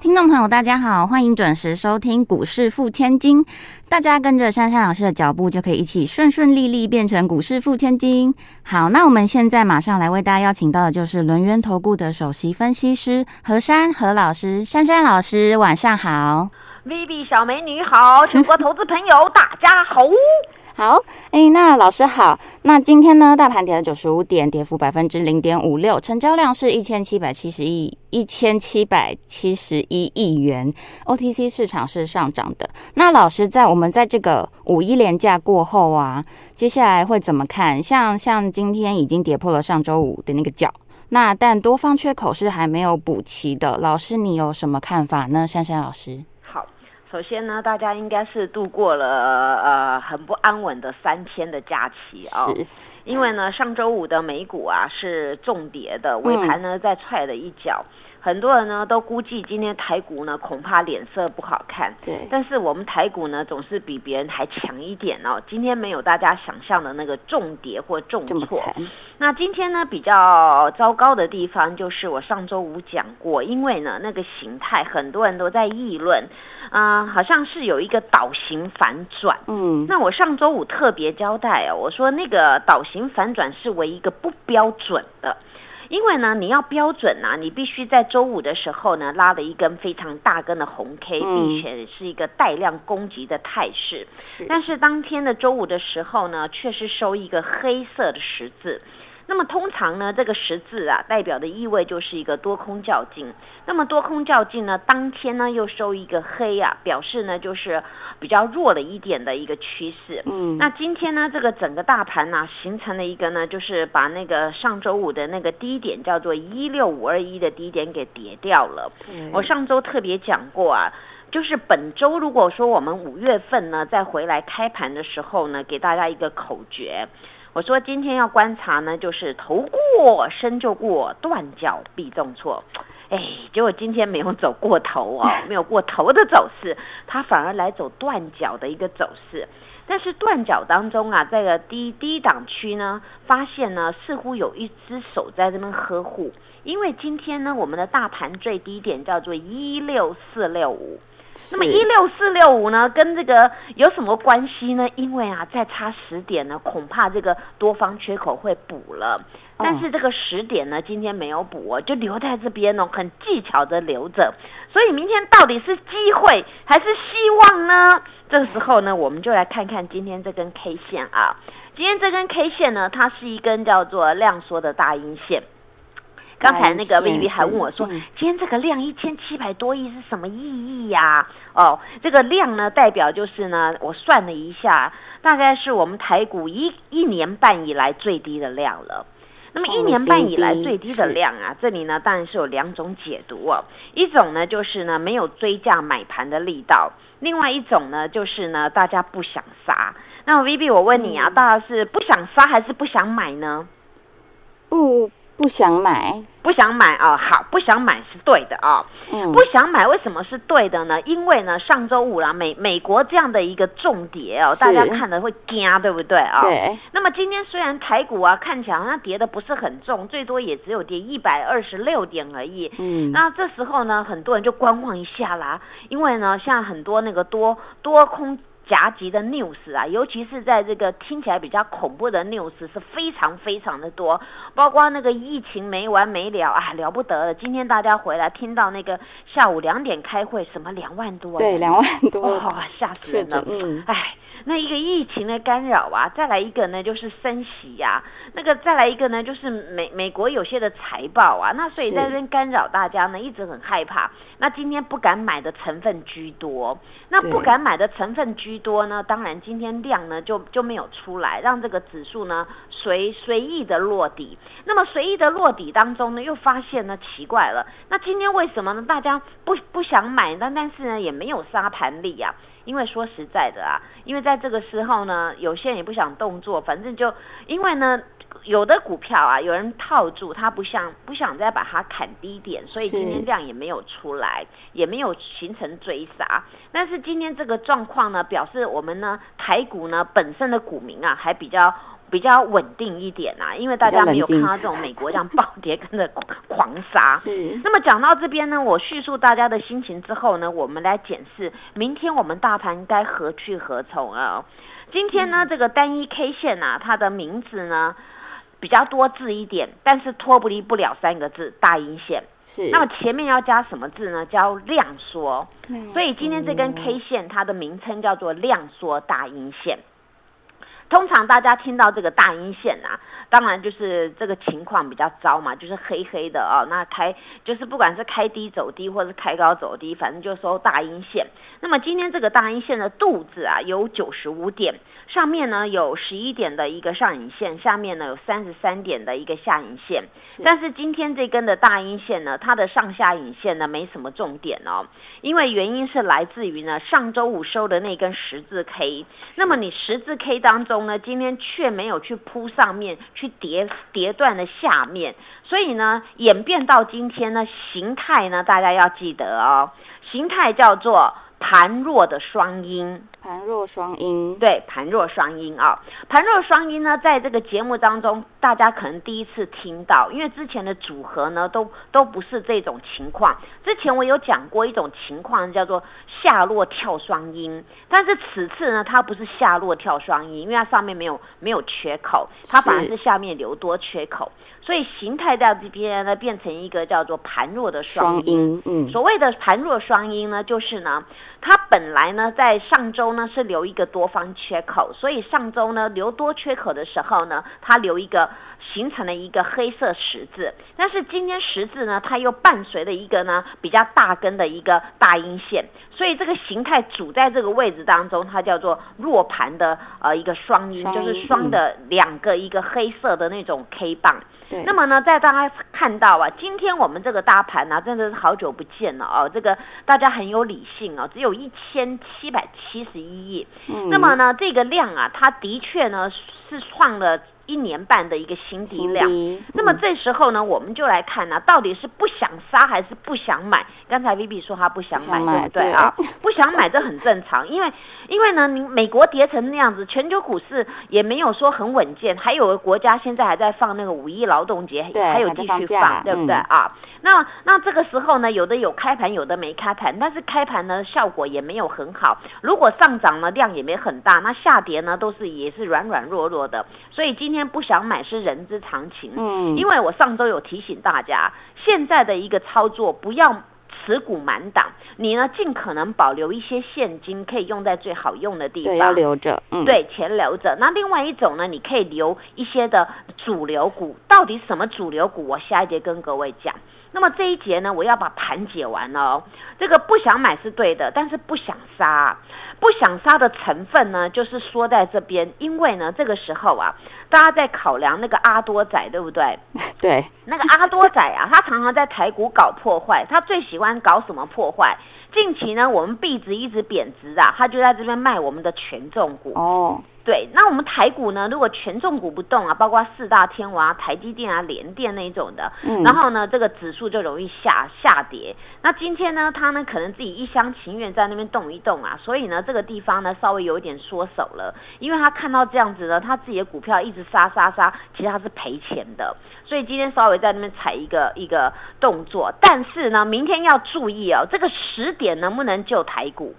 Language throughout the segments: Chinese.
听众朋友，大家好，欢迎准时收听股市付千金。大家跟着珊珊老师的脚步，就可以一起顺顺利利变成股市付千金。好，那我们现在马上来为大家邀请到的就是轮源投顾的首席分析师何珊何老师，珊珊老师，晚上好。Vivi 小美女好，全国投资朋友大家好。好，哎，那老师好。那今天呢，大盘跌了九十五点，跌幅百分之零点五六，成交量是一千七百七十亿，一千七百七十一亿元。OTC 市场是上涨的。那老师在我们在这个五一连假过后啊，接下来会怎么看？像像今天已经跌破了上周五的那个角，那但多方缺口是还没有补齐的。老师，你有什么看法呢？珊珊老师。好，首先呢，大家应该是度过了呃很不安稳的三天的假期哦。因为呢，上周五的美股啊是重跌的，尾盘呢再踹了一脚。很多人呢都估计今天台股呢恐怕脸色不好看，对但是我们台股呢总是比别人还强一点哦。今天没有大家想象的那个重跌或重挫，那今天呢，比较糟糕的地方就是我上周五讲过，因为呢那个形态很多人都在议论，啊、好像是有一个倒型反转。嗯，那我上周五特别交代哦，我说那个倒型反转是为一个不标准的。因为呢，你要标准啊，你必须在周五的时候呢拉了一根非常大根的红 K，、嗯并且是一个带量攻击的态势。是但是当天的周五的时候呢，却是收一个黑色的十字。那么通常呢，这个十字啊，代表的意味就是一个多空较劲。那么多空较劲呢，当天呢又收一个黑啊，表示呢就是比较弱了一点的一个趋势。嗯，那今天呢，这个整个大盘呢、形成了一个呢，就是把那个上周五的那个低点叫做一六五二一的低点给跌掉了。嗯我上周特别讲过啊，就是本周如果说我们五月份呢再回来开盘的时候呢，给大家一个口诀。我说今天要观察呢，就是头过身就过，断脚必重挫。哎，结果今天没有走过头哦，没有过头的走势，它反而来走断脚的一个走势。但是断脚当中啊，在个低低档区呢，发现呢似乎有一只手在这边呵护，因为今天呢我们的大盘最低点叫做一六四六五。那么是一六四六五呢，跟这个有什么关系呢？因为啊，再差十点呢，恐怕这个多方缺口会补了。但是这个十点呢，今天没有补哦，就留在这边哦，很技巧的留着。所以明天到底是机会还是希望呢？这个时候呢，我们就来看看今天这根 K 线啊。今天这根 K 线呢，它是一根叫做量缩的大阴线。刚才那个 Vivi 还问我说，嗯今天这个量一千七百多亿是什么意义呀、哦，这个量呢，代表就是呢，我算了一下，大概是我们台股一一年半以来最低的量了。那么一年半以来最低的量啊，这里呢当然是有两种解读哦。一种呢就是呢没有追价买盘的力道，另外一种呢就是呢大家不想杀。那 Vivi 我问你啊，嗯大家是不想杀还是不想买呢？不不想买，不想买啊、好，不想买是对的啊、嗯，不想买为什么是对的呢？因为呢，上周五啦，美美国这样的一个重跌哦，大家看的会惊，对不对啊、对，那么今天虽然台股啊看起来好像跌的不是很重，最多也只有跌一百二十六点而已。嗯，那这时候呢，很多人就观望一下啦，因为呢，像很多那个多多空夹击的 news 啊，尤其是在这个听起来比较恐怖的 news 是非常非常的多，包括那个疫情没完没了啊，了不得了。今天大家回来听到那个下午两点开会，什么两万多、啊，对，两万多哦，吓死人了，。嗯，哎，那一个疫情的干扰啊，再来一个呢就是升息呀、那个再来一个呢就是美美国有些的财报啊，那所以在这边干扰大家呢，一直很害怕。那今天不敢买的成分居多，那不敢买的成分居多呢，当然今天量呢就就没有出来，让这个指数呢随随意的落底。那么随意的落底当中呢，又发现呢奇怪了，那今天为什么呢？大家不不想买，但但是呢也没有杀盘力啊。因为说实在的啊，因为在这个时候呢，有些人也不想动作，反正就因为呢，有的股票啊，有人套住，他不想不想再把它砍低点，所以今天量也没有出来，也没有形成追杀。但是今天这个状况呢，表示我们呢台股呢本身的股民啊还比较比较稳定一点啊，因为大家没有看到这种美国这样暴跌跟着狂杀。是。那么讲到这边呢，我叙述大家的心情之后呢，我们来检视明天我们大盘该何去何从啊？今天呢，这个单一 K 线啊，它的名字呢？比较多字一点，但是脱不离不了三个字大阴线。是，那么前面要加什么字呢？叫量缩。所以今天这根 K 线它的名称叫做量缩大阴线。通常大家听到这个大阴线啊，当然就是这个情况比较糟嘛，就是黑黑的哦。那开就是不管是开低走低，或是开高走低，反正就收大阴线。那么今天这个大阴线的肚子啊，有九十五点。上面呢有十一点的一个上影线，下面呢有三十三点的一个下影线。但是今天这根的大阴线呢，它的上下影线呢没什么重点哦，因为原因是来自于呢上周五收的那根十字 K。那么你十字 K 当中呢，今天却没有去铺上面去叠叠断的下面，所以呢演变到今天呢形态呢，大家要记得哦，形态叫做。盘弱的双阴，盘弱双阴，对，盘弱双阴啊，盘弱双阴呢，在这个节目当中，大家可能第一次听到，因为之前的组合呢，都都不是这种情况。之前我有讲过一种情况，叫做下落跳双阴，但是此次呢，它不是下落跳双阴，因为它上面没有没有缺口，它反而是下面留多缺口。所以形态在这边呢，变成一个叫做盘弱的双阴。嗯，所谓的盘弱双阴呢，就是呢，它本来呢在上周呢是留一个多方缺口，所以上周呢留多缺口的时候呢，它留一个形成了一个黑色十字。但是今天十字呢，它又伴随了一个呢比较大根的一个大阴线，所以这个形态主在这个位置当中，它叫做弱盘的呃一个双阴，就是双的两个一个黑色的那种 K 棒。那么呢，在大家看到啊，今天我们这个大盘呢，真的是好久不见了哦。这个大家很有理性哦，只有一千七百七十一亿。嗯。那么呢，这个量啊，它的确呢是创了。一年半的一个新低量，那么这时候呢，我们就来看呢，到底是不想杀还是不想买？刚才 Vivi 说他不想买，对不对啊？不想买这很正常，因为因为呢，你美国跌成那样子，全球股市也没有说很稳健，还有个国家现在还在放那个五一劳动节，还有继续放，对不对啊？那那这个时候呢，有的有开盘，有的没开盘，但是开盘呢效果也没有很好。如果上涨呢量也没很大，那下跌呢都是也是软软弱弱的。所以今天不想买是人之常情。嗯，因为我上周有提醒大家，现在的一个操作不要持股满档，你呢尽可能保留一些现金，可以用在最好用的地方。对，要留着。嗯，对，钱留着。那另外一种呢，你可以留一些的主流股。到底什么主流股？我下一节跟各位讲。那么这一节呢，我要把盘解完了。这个不想买是对的，但是不想杀，不想杀的成分呢，就是说在这边，因为呢，这个时候啊，大家在考量那个阿多仔，对不对？对，那个阿多仔啊，他常常在台股搞破坏，他最喜欢搞什么破坏？近期呢，我们币值一直贬值啊，他就在这边卖我们的权重股。哦。对，那我们台股呢？如果权重股不动啊，包括四大天王、台积电啊、联电那一种的，嗯，然后呢，这个指数就容易下下跌。那今天呢，他呢可能自己一厢情愿在那边动一动啊，所以呢，这个地方呢稍微有一点缩手了，因为他看到这样子呢，他自己的股票一直杀杀杀，其实他是赔钱的，所以今天稍微在那边踩一个一个动作。但是呢，明天要注意哦，这个十点能不能救台股？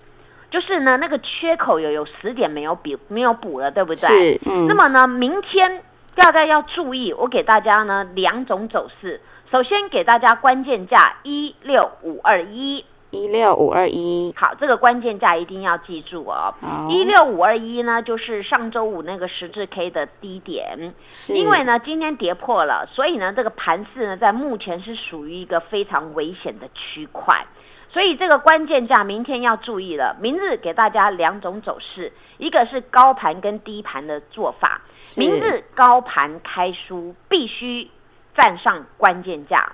就是呢，那个缺口有有十点没有补没有补了，对不对？是。嗯。那么呢，明天大概要注意，我给大家呢两种走势。首先给大家关键价一六五二一，一六五二一。好，这个关键价一定要记住哦。一六五二一呢，就是上周五那个十字 K 的低点。因为呢，今天跌破了，所以呢，这个盘势呢，在目前是属于一个非常危险的区块。所以这个关键价明天要注意了。明日给大家两种走势，一个是高盘跟低盘的做法。明日高盘开书必须站上关键价，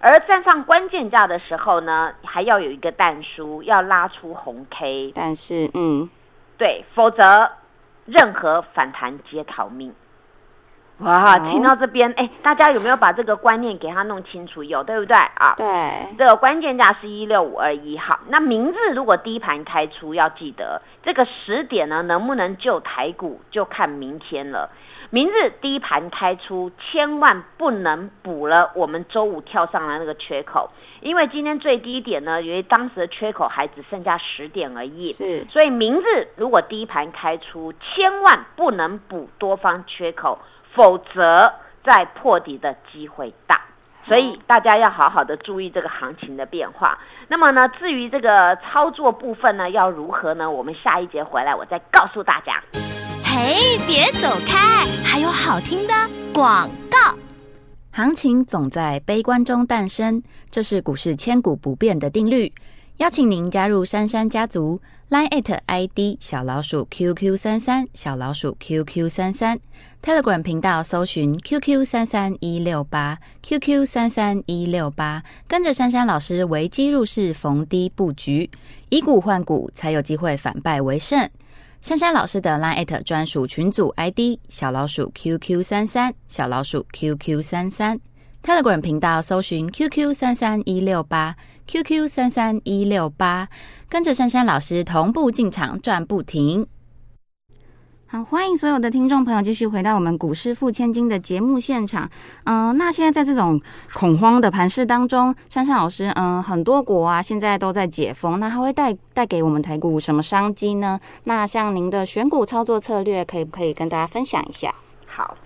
而站上关键价的时候呢，还要有一个淡书，要拉出红 K。但是，嗯，对，否则任何反弹皆逃命。哇，听到这边，哎，大家有没有把这个观念给他弄清楚？有，对不对啊？对，这个关键价是一六五二一号。那明日如果低盘开出，要记得这个十点呢，能不能救台股，就看明天了。明日低盘开出，千万不能补了我们周五跳上来那个缺口，因为今天最低点呢，因为当时的缺口还只剩下十点而已，是，所以明日如果低盘开出，千万不能补多方缺口，否则再破底的机会大，所以大家要好好的注意这个行情的变化。那么呢，至于这个操作部分呢，要如何呢？我们下一节回来我再告诉大家。嘿，别走开！还有好听的广告。行情总在悲观中诞生，这是股市千古不变的定律。邀请您加入珊珊家族，line at ID 小老鼠 QQ 三三小老鼠 QQ 三三，Telegram 频道搜寻 QQ 三三一六八 QQ 三三一六八，跟着珊珊老师危机入市，逢低布局，以股换股，才有机会反败为胜。珊珊老师的 Line 专属群组 ID 小老鼠 QQ 三三小老鼠 QQ 三三 Telegram 频道搜寻 QQ 三三一六八 QQ 三三一六八，跟着珊珊老师同步进场赚不停。好，欢迎所有的听众朋友继续回到我们股市付千金的节目现场。嗯，那现在在这种恐慌的盘市当中，珊珊老师，嗯，很多国啊现在都在解封，那它会带带给我们台股什么商机呢？那像您的选股操作策略，可以不可以跟大家分享一下？好，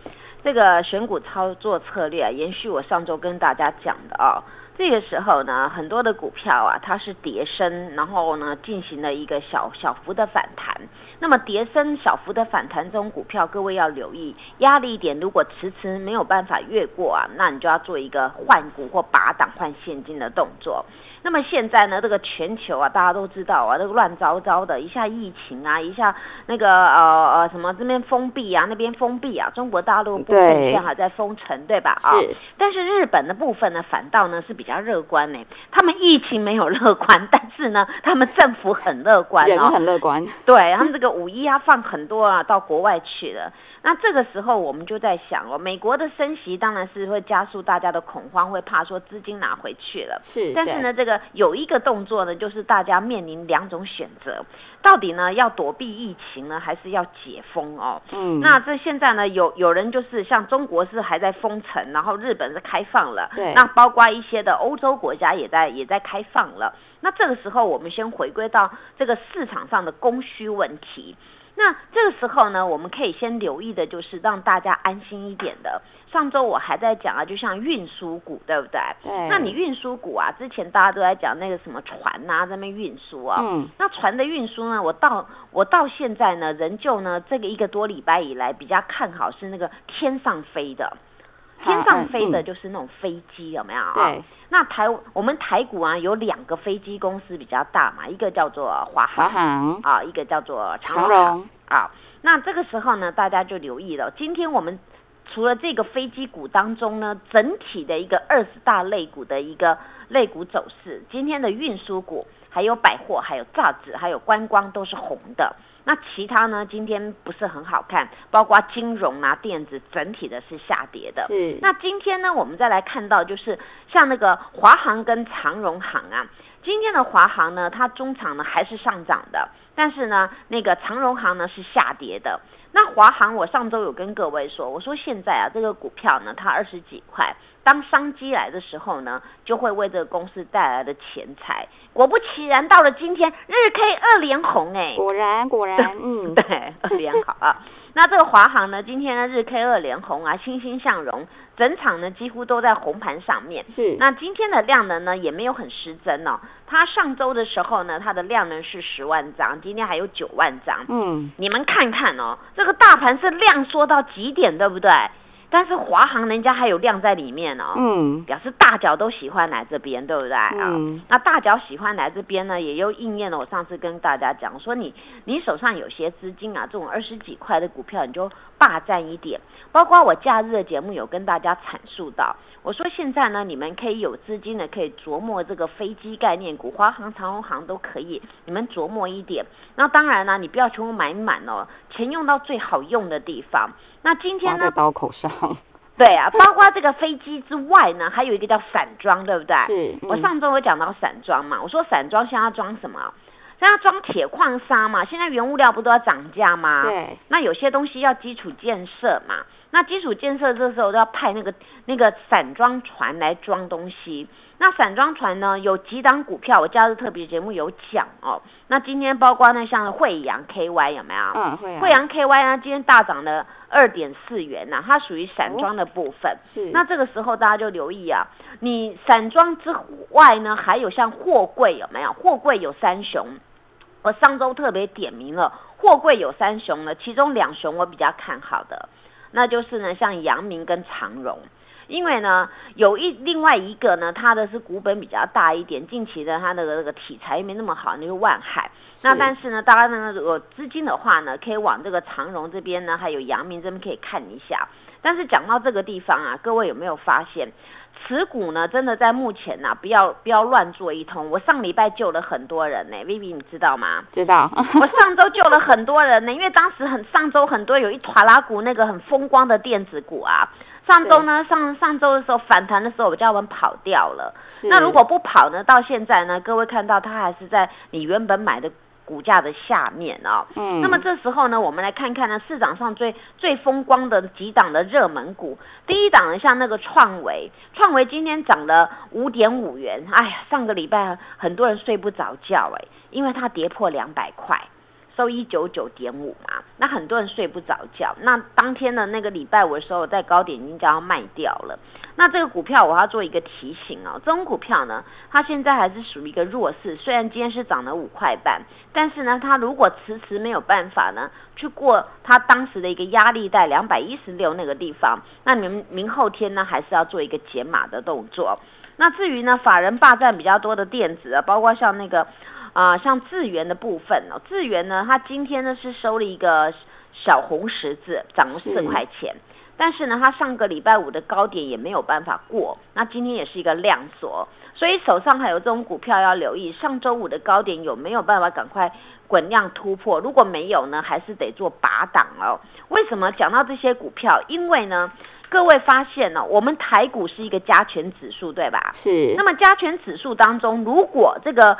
这个选股操作策略啊，延续我上周跟大家讲的啊。这个时候呢，很多的股票啊，它是跌升，然后呢进行了一个小小幅的反弹。那么跌升小幅的反弹中，股票各位要留意压力点，如果迟迟没有办法越过啊，那你就要做一个换股或拔档换现金的动作。那么现在呢，这个全球啊，大家都知道啊，这个乱糟糟的，一下疫情啊，一下那个呃呃什么这边封闭啊，那边封闭啊，中国大陆部分现在还在封城，对吧？啊，但是日本的部分呢，反倒呢是比较乐观呢。他们疫情没有乐观，但是呢，他们政府很乐观，人很乐观。对他们这个五一啊，放很多啊到国外去了。那这个时候我们就在想哦，美国的升息当然是会加速大家的恐慌，会怕说资金拿回去了。是，但是呢，这个有一个动作呢，就是大家面临两种选择，到底呢要躲避疫情呢，还是要解封哦？嗯，那这现在呢，有有人就是像中国是还在封城，然后日本是开放了，对，那包括一些的欧洲国家也在也在开放了。那这个时候我们先回归到这个市场上的供需问题。那这个时候呢，我们可以先留意的就是让大家安心一点的。上周我还在讲啊，就像运输股，对不对？对。那你运输股啊，之前大家都在讲那个什么船呐，在那边运输啊。嗯。那船的运输呢，我到我到现在呢，仍旧呢，这个一个多礼拜以来比较看好是那个天上飞的。天上飞的就是那种飞机，有没有啊？对。那台我们台股啊，有两个飞机公司比较大嘛，一个叫做华航，华航啊，一个叫做长荣啊。那这个时候呢，大家就留意了。今天我们除了这个飞机股当中呢，整体的一个二十大类股的一个类股走势，今天的运输股、还有百货、还有造纸、还有观光都是红的。那其他呢？今天不是很好看，包括金融啊、电子，整体的是下跌的。是。那今天呢，我们再来看到，就是像那个华航跟长荣航啊，今天的华航呢，它中场呢还是上涨的，但是呢，那个长荣航呢是下跌的。那华航，我上周有跟各位说，我说现在啊，这个股票呢，它二十几块，当商机来的时候呢，就会为这个公司带来的钱财。果不其然，到了今天，日 K 二连红，哎，果然果然，嗯，对，二连好啊。那这个华航呢，今天呢日 K 二连红啊，欣欣向荣，整场呢几乎都在红盘上面。是。那今天的量能呢也没有很失真哦，它上周的时候呢，它的量能是十万张，今天还有九万张。嗯。你们看看哦，这个大盘是量缩到极点，对不对？但是华航人家还有量在里面哦，嗯，表示大脚都喜欢来这边，对不对啊？嗯，那大脚喜欢来这边呢，也又应验了我上次跟大家讲说，你你手上有些资金啊，这种二十几块的股票，你就霸占一点。包括我假日的节目有跟大家阐述到，我说现在呢，你们可以有资金的，可以琢磨这个飞机概念股，华航、长荣航都可以，你们琢磨一点。那当然呢，你不要全部买满哦，钱用到最好用的地方。那今天呢？在刀口上。对啊，包括这个飞机之外呢，还有一个叫散装，对不对？是。我上周有讲到散装嘛，我说散装现在要装什么？现在装铁矿砂嘛，现在原物料不都要涨价吗？对。那有些东西要基础建设嘛，那基础建设这时候都要派那个那个散装船来装东西。那散装船呢，有几档股票，我假日特别节目有讲哦。那今天包括那像惠阳 KY 有没有？嗯，惠阳。惠阳 KY 呢，今天大涨了二点四元呐，它属于散装的部分。是。那这个时候大家就留意啊，你散装之外呢，还有像货柜有没有？货柜有三雄。我上周特别点名了，货柜有三雄呢，其中两雄我比较看好的，那就是呢像阳明跟长荣，因为呢有一另外一个呢，它的是股本比较大一点，近期的它的那个题材没那么好，那个万海，那但是呢，大家呢如果资金的话呢，可以往这个长荣这边呢，还有阳明这边可以看一下。但是讲到这个地方啊，各位有没有发现？持股呢，真的在目前呢，不要不要乱做一通。我上礼拜救了很多人呢，Vivi 你知道吗？知道。我上周救了很多人呢，因为当时很上周很多有一团拉股那个很风光的电子股啊，上周呢上上周的时候反弹的时候，我叫我们跑掉了。那如果不跑呢，到现在呢，各位看到它还是在你原本买的。股价的下面哦，嗯，那么这时候呢，我们来看看呢，市场上最最风光的几档的热门股。第一档呢，像那个创维，创维今天涨了五点五元，哎呀，上个礼拜很多人睡不着觉哎，因为它跌破两百块，收一九九点五嘛，那很多人睡不着觉。那当天的那个礼拜五的时候，在高点已经将要卖掉了。那这个股票我要做一个提醒哦，这种股票呢，它现在还是属于一个弱势，虽然今天是涨了五块半，但是呢，它如果迟迟没有办法呢，去过它当时的一个压力带两百一十六那个地方，那明明后天呢，还是要做一个解码的动作。那至于呢，法人霸占比较多的电子啊，包括像那个啊，像智源的部分哦，智源呢，它今天呢是收了一个小红十字，涨了四块钱。但是呢，它上个礼拜五的高点也没有办法过，那今天也是一个量缩，所以手上还有这种股票要留意，上周五的高点有没有办法赶快滚量突破？如果没有呢，还是得做拔档哦。为什么讲到这些股票？因为呢，各位发现呢，我们台股是一个加权指数，对吧？是。那么加权指数当中，如果这个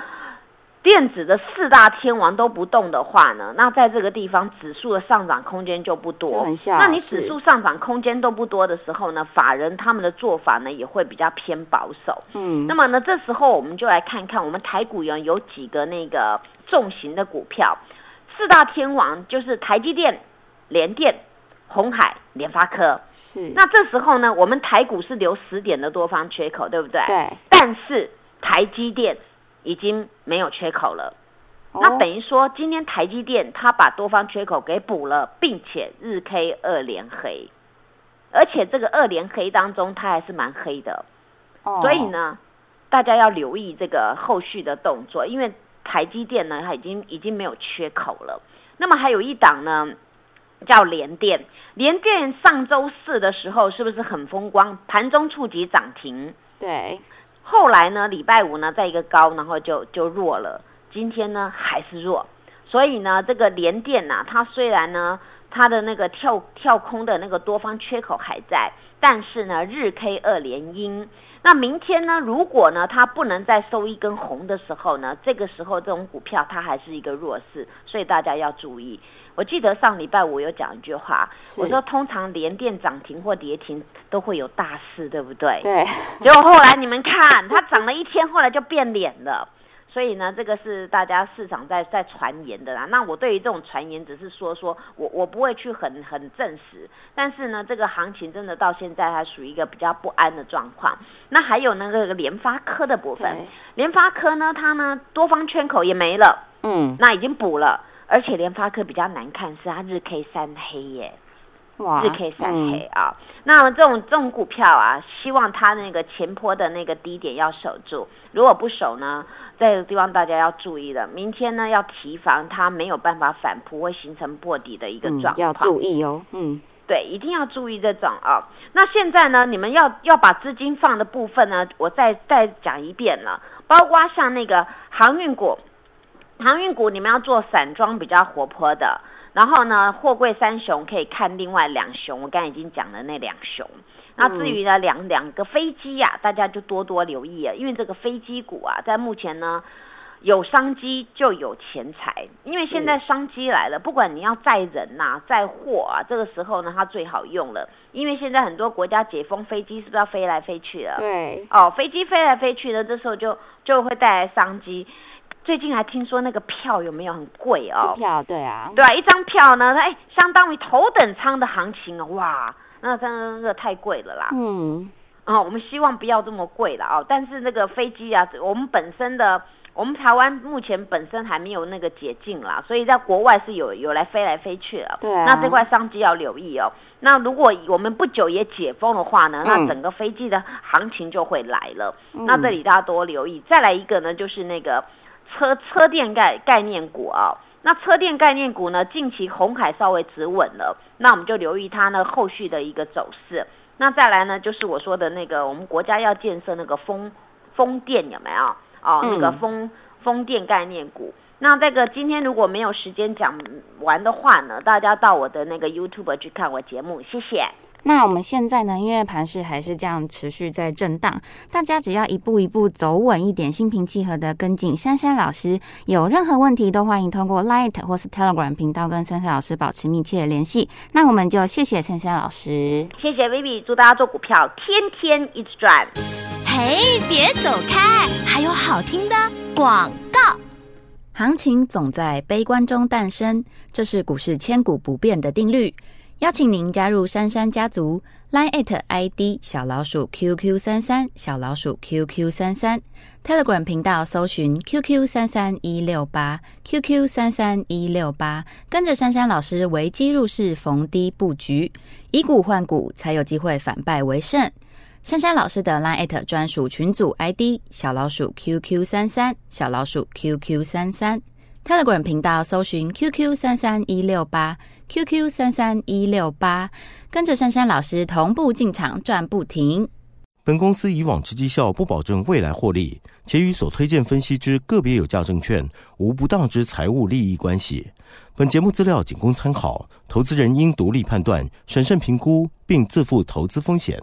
电子的四大天王都不动的话呢，那在这个地方指数的上涨空间就不多。那你指数上涨空间都不多的时候呢，法人他们的做法呢也会比较偏保守。嗯，那么呢，这时候我们就来看看我们台股有有几个那个重型的股票，四大天王就是台积电、联电、红海、联发科。是。那这时候呢，我们台股是留十点的多方缺口，对不对？对。但是台积电。已经没有缺口了，那等于说今天台积电它把多方缺口给补了，并且日 K 二连黑，而且这个二连黑当中它还是蛮黑的，所以呢，大家要留意这个后续的动作，因为台积电呢它已经已经没有缺口了。那么还有一档呢叫联电，联电上周四的时候是不是很风光？盘中触及涨停，对。后来呢，礼拜五呢，在一个高，然后就就弱了。今天呢，还是弱。所以呢，这个连电呐，它虽然呢，它的那个跳跳空的那个多方缺口还在，但是呢，日 K 二连阴。那明天呢，如果呢，它不能再收一根红的时候呢，这个时候这种股票它还是一个弱势，所以大家要注意。我记得上礼拜我有讲一句话，我说通常连电涨停或跌停都会有大事，对不对？对。结果后来你们看，它涨了一天，后来就变脸了。所以呢，这个是大家市场在在传言的啦。那我对于这种传言只是说说，我我不会去很很证实。但是呢，这个行情真的到现在还属于一个比较不安的状况。那还有那个联发科的部分，联发科呢，它呢多方圈口也没了，嗯，那已经补了。而且联发科比较难看，是它日 K 三黑耶，日 K 三黑啊。那这种这种股票啊，希望它那个前坡的那个低点要守住，如果不守呢，这个地方大家要注意了。明天呢要提防它没有办法反扑，会形成破底的一个状况。要注意哦，嗯。对，一定要注意这种啊。那现在呢，你们要要把资金放的部分呢，我再再讲一遍了，包括像那个航运股，航运股你们要做散装比较活泼的，然后呢，货柜三雄可以看另外两雄，我刚才已经讲了那两雄。那至于呢两两个飞机呀，大家就多多留意啊，因为这个飞机股啊，在目前呢。有商机就有钱财，因为现在商机来了，不管你要载人呐、载货啊，这个时候呢，它最好用了。因为现在很多国家解封，飞机是不是要飞来飞去了？对，哦，飞机飞来飞去呢，这时候就就会带来商机。最近还听说那个票有没有很贵哦？票对啊，对啊，一张票呢，哎，相当于头等舱的行情哦，哇，那真的太贵了啦。嗯，啊，我们希望不要这么贵了啊。但是那个飞机啊，我们本身的。我们台湾目前本身还没有那个解禁啦，所以在国外是有有来飞来飞去了。对，那这块商机要留意哦。那如果我们不久也解封的话呢，那整个飞机的行情就会来了。那这里大家多留意。再来一个呢，就是那个车车电概概念股啊。那车电概念股呢，近期红海稍微止稳了，那我们就留意它呢后续的一个走势。那再来呢，就是我说的那个我们国家要建设那个风风电有没有？哦，那个风风电概念股，那这个今天如果没有时间讲完的话呢，大家到我的那个 YouTube 去看我节目，谢谢。那我们现在呢，因为盘势还是这样持续在震荡，大家只要一步一步走稳一点，心平气和的跟进。珊珊老师有任何问题都欢迎通过 Light 或是 Telegram 频道跟珊珊老师保持密切的联系。那我们就谢谢珊珊老师，谢谢 Vivi，祝大家做股票天天一直赚。嘿，别走开，还有好听的广告。行情总在悲观中诞生，这是股市千古不变的定律。邀请您加入珊珊家族，line at ID 小老鼠 QQ 三三小老鼠 QQ 三三，Telegram 频道搜寻 QQ 三三一六八 QQ 三三一六八，跟着珊珊老师维基入市，逢低布局，以股换股，才有机会反败为胜。珊珊老师的 line at 专属群组 ID 小老鼠 QQ 三三小老鼠 QQ 三三。Telegram 频道搜寻 QQ 三三一六八 QQ 三三一六八，跟着珊珊老师同步进场赚不停。本公司以往之绩效不保证未来获利，且与所推荐分析之个别有价证券无不当之财务利益关系。本节目资料仅供参考，投资人应独立判断、审慎评估，并自负投资风险。